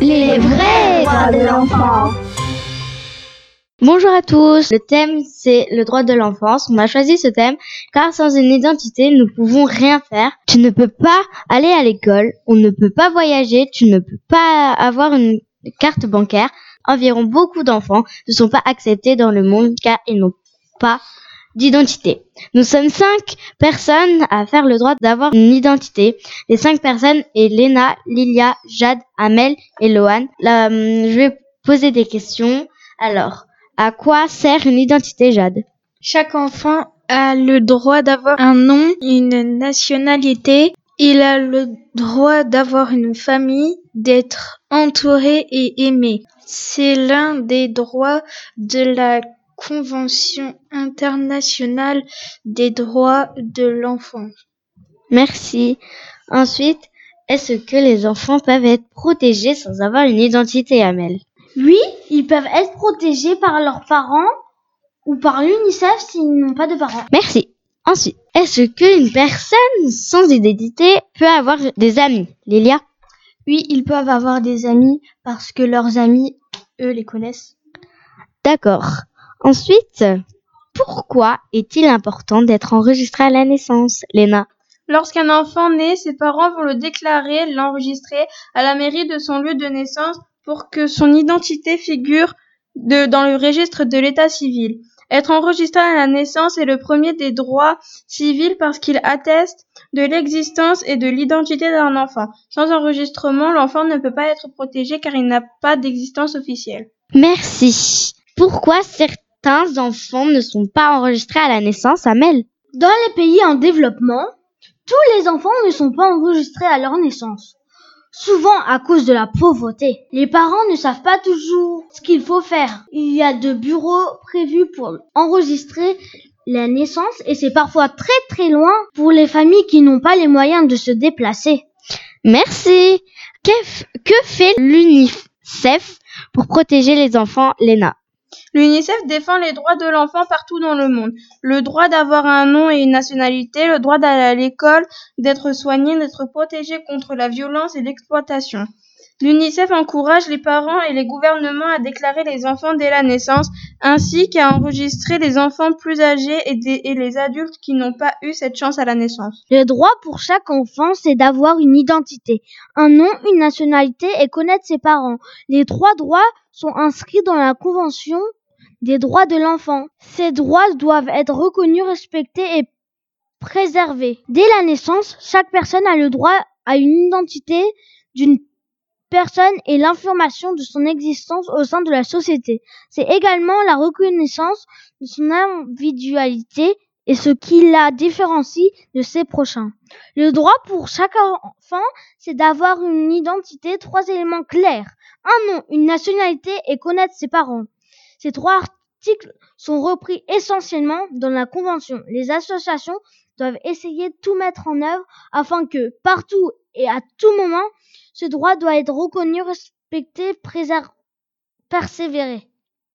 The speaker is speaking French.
Les vrais droits de l'enfant. Bonjour à tous, le thème c'est le droit de l'enfance. On a choisi ce thème car sans une identité nous pouvons rien faire. Tu ne peux pas aller à l'école, on ne peut pas voyager, tu ne peux pas avoir une carte bancaire. Environ beaucoup d'enfants ne sont pas acceptés dans le monde car ils n'ont pas d'identité. Nous sommes cinq personnes à faire le droit d'avoir une identité. Les cinq personnes est Léna, Lilia, Jade, Amel et Loane. Là, hum, je vais poser des questions. Alors, à quoi sert une identité, Jade? Chaque enfant a le droit d'avoir un nom, une nationalité. Il a le droit d'avoir une famille, d'être entouré et aimé. C'est l'un des droits de la Convention internationale des droits de l'enfant. Merci. Ensuite, est-ce que les enfants peuvent être protégés sans avoir une identité, Amel? Oui, ils peuvent être protégés par leurs parents ou par l'UNICEF s'ils n'ont pas de parents. Merci. Ensuite, est-ce qu'une personne sans identité peut avoir des amis, Lilia Oui, ils peuvent avoir des amis parce que leurs amis, eux, les connaissent. D'accord. Ensuite, pourquoi est-il important d'être enregistré à la naissance, Léna? Lorsqu'un enfant naît, ses parents vont le déclarer, l'enregistrer à la mairie de son lieu de naissance pour que son identité figure de- dans le registre de l'état civil. Être enregistré à la naissance est le premier des droits civils parce qu'il atteste de l'existence et de l'identité d'un enfant. Sans enregistrement, l'enfant ne peut pas être protégé car il n'a pas d'existence officielle. Merci. Pourquoi certains enfants ne sont pas enregistrés à la naissance, Amel Dans les pays en développement, tous les enfants ne sont pas enregistrés à leur naissance. Souvent à cause de la pauvreté. Les parents ne savent pas toujours ce qu'il faut faire. Il y a de bureaux prévus pour enregistrer la naissance et c'est parfois très très loin pour les familles qui n'ont pas les moyens de se déplacer. Merci. Que, que fait l'UNICEF pour protéger les enfants, Léna? L'UNICEF défend les droits de l'enfant partout dans le monde. Le droit d'avoir un nom et une nationalité, le droit d'aller à l'école, d'être soigné, d'être protégé contre la violence et l'exploitation. L'UNICEF encourage les parents et les gouvernements à déclarer les enfants dès la naissance, ainsi qu'à enregistrer les enfants plus âgés et, les adultes qui n'ont pas eu cette chance à la naissance. Le droit pour chaque enfant, c'est d'avoir une identité, un nom, une nationalité et connaître ses parents. Les trois droits sont inscrits dans la Convention des droits de l'enfant. Ces droits doivent être reconnus, respectés et préservés. Dès la naissance, chaque personne a le droit à une identité d'une personne et l'information de son existence au sein de la société. C'est également la reconnaissance de son individualité et ce qui la différencie de ses prochains. Le droit pour chaque enfant, c'est d'avoir une identité, trois éléments clairs, un nom, une nationalité et connaître ses parents. Ces trois articles sont repris essentiellement dans la Convention. Les associations doivent essayer de tout mettre en œuvre afin que partout et à tout moment, ce droit doit être reconnu, respecté, préservé, persévéré.